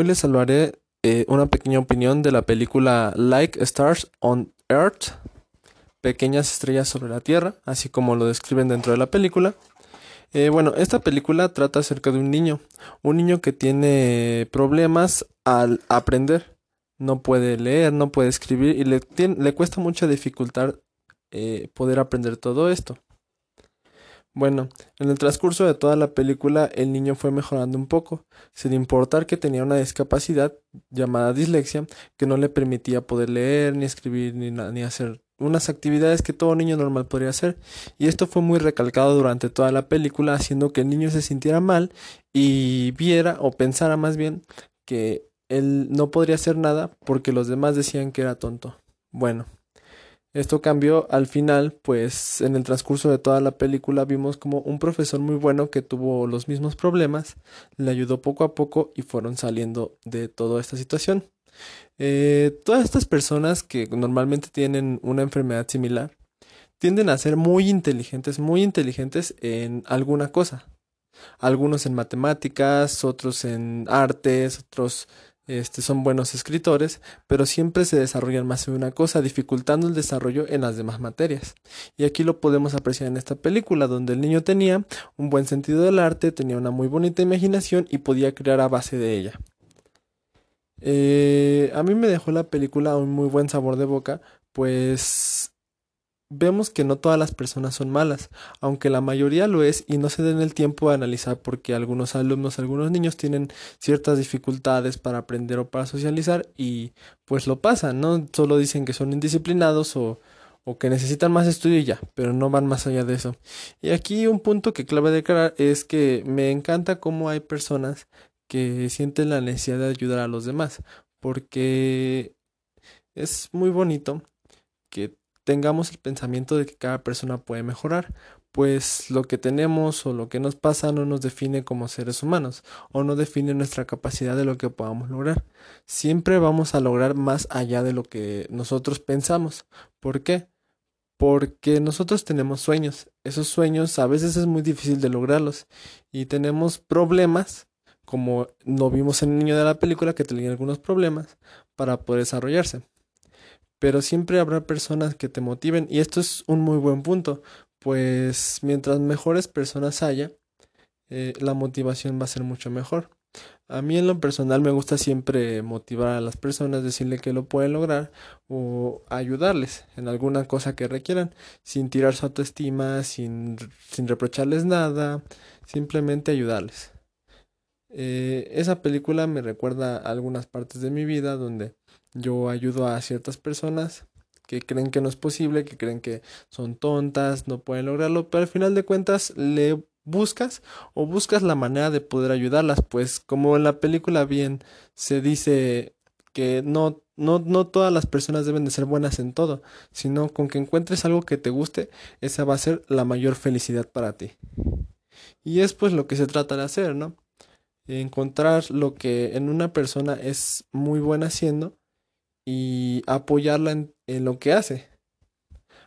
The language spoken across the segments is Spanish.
Hoy les hablaré eh, una pequeña opinión de la película Like Stars on Earth, Pequeñas Estrellas sobre la Tierra, así como lo describen dentro de la película. Eh, bueno, esta película trata acerca de un niño, un niño que tiene problemas al aprender, no puede leer, no puede escribir y le, cuesta mucha dificultad eh, poder aprender todo esto. Bueno, en el transcurso de toda la película el niño fue mejorando un poco, sin importar que tenía una discapacidad llamada dislexia que no le permitía poder leer, ni escribir, ni, hacer unas actividades que todo niño normal podría hacer. Y esto fue muy recalcado durante toda la película, haciendo que el niño se sintiera mal y viera o pensara más bien que él no podría hacer nada porque los demás decían que era tonto. Bueno. Esto cambió al final, pues en el transcurso de toda la película vimos como un profesor muy bueno que tuvo los mismos problemas, le ayudó poco a poco y fueron saliendo de toda esta situación. Eh, todas estas personas que normalmente tienen una enfermedad similar tienden a ser muy inteligentes, muy inteligentes en alguna cosa. Algunos en matemáticas, otros en artes, otros este, son buenos escritores, pero siempre se desarrollan más en una cosa, dificultando el desarrollo en las demás materias. Y aquí lo podemos apreciar en esta película, donde el niño tenía un buen sentido del arte, tenía una muy bonita imaginación y podía crear a base de ella. Eh, a mí me dejó la película un muy buen sabor de boca, pues vemos que no todas las personas son malas, aunque la mayoría lo es y no se den el tiempo de analizar porque algunos alumnos, algunos niños tienen ciertas dificultades para aprender o para socializar y pues lo pasan, ¿no? Solo dicen que son indisciplinados o, o que necesitan más estudio y ya, pero no van más allá de eso. Y aquí un punto que clave declarar es que me encanta cómo hay personas que sienten la necesidad de ayudar a los demás, porque es muy bonito que tengamos el pensamiento de que cada persona puede mejorar, pues lo que tenemos o lo que nos pasa no nos define como seres humanos o no define nuestra capacidad de lo que podamos lograr. Siempre vamos a lograr más allá de lo que nosotros pensamos. ¿Por qué? Porque nosotros tenemos sueños. Esos sueños a veces es muy difícil de lograrlos y tenemos problemas como lo vimos en el niño de la película que tenía algunos problemas para poder desarrollarse pero siempre habrá personas que te motiven y esto es un muy buen punto, pues mientras mejores personas haya, eh, la motivación va a ser mucho mejor. A mí en lo personal me gusta siempre motivar a las personas, decirle que lo pueden lograr o ayudarles en alguna cosa que requieran, sin tirar su autoestima, sin, sin reprocharles nada, simplemente ayudarles. Eh, esa película me recuerda algunas partes de mi vida donde yo ayudo a ciertas personas que creen que no es posible, que creen que son tontas, no pueden lograrlo, pero al final de cuentas le buscas o buscas la manera de poder ayudarlas, pues como en la película bien se dice que no, no, no todas las personas deben de ser buenas en todo, sino con que encuentres algo que te guste, esa va a ser la mayor felicidad para ti. Y es pues lo que se trata de hacer, ¿no? Encontrar lo que en una persona es muy buena haciendo y apoyarla en, lo que hace.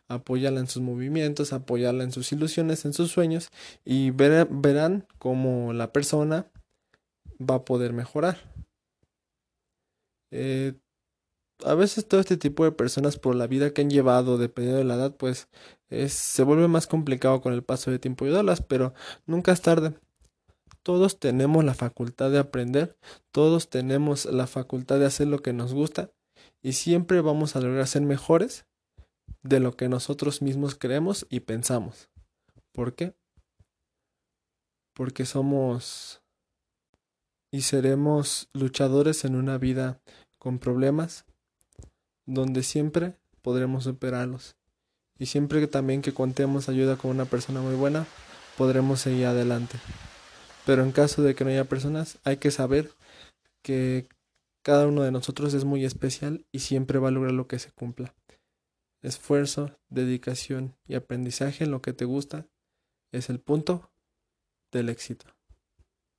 Apoyarla en sus movimientos, apoyarla en sus ilusiones, en sus sueños y verán cómo la persona va a poder mejorar. Eh, a veces todo este tipo de personas por la vida que han llevado, dependiendo de la edad, pues se vuelve más complicado con el paso de tiempo ayudarlas, pero nunca es tarde. Todos tenemos la facultad de aprender, todos tenemos la facultad de hacer lo que nos gusta y siempre vamos a lograr ser mejores de lo que nosotros mismos creemos y pensamos. ¿Por qué? Porque somos y seremos luchadores en una vida con problemas donde siempre podremos superarlos. Y siempre que también que contemos ayuda con una persona muy buena, podremos seguir adelante. Pero en caso de que no haya personas, hay que saber que cada uno de nosotros es muy especial y siempre va a lograr lo que se cumpla. Esfuerzo, dedicación y aprendizaje en lo que te gusta es el punto del éxito.